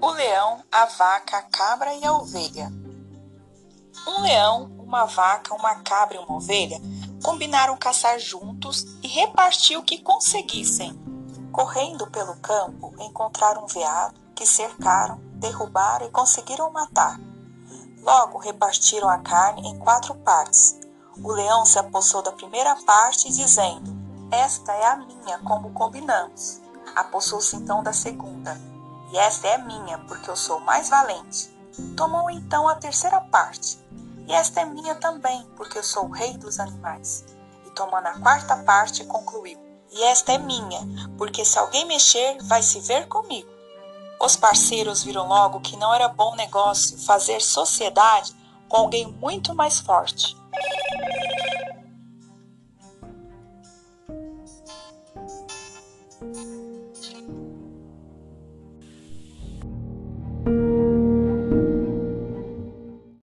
O leão, a vaca, a cabra e a ovelha. Um leão, uma vaca, uma cabra e uma ovelha combinaram caçar juntos e repartir o que conseguissem. Correndo pelo campo, encontraram um veado que cercaram, derrubaram e conseguiram matar. Logo repartiram a carne em quatro partes. O leão se apossou da primeira parte, dizendo: Esta é a minha, como combinamos. Apossou-se então da segunda e esta é minha, porque eu sou mais valente. Tomou então a terceira parte, e esta é minha também, porque eu sou o rei dos animais. E tomando a quarta parte, concluiu: E esta é minha, porque se alguém mexer, vai se ver comigo. Os parceiros viram logo que não era bom negócio fazer sociedade com alguém muito mais forte.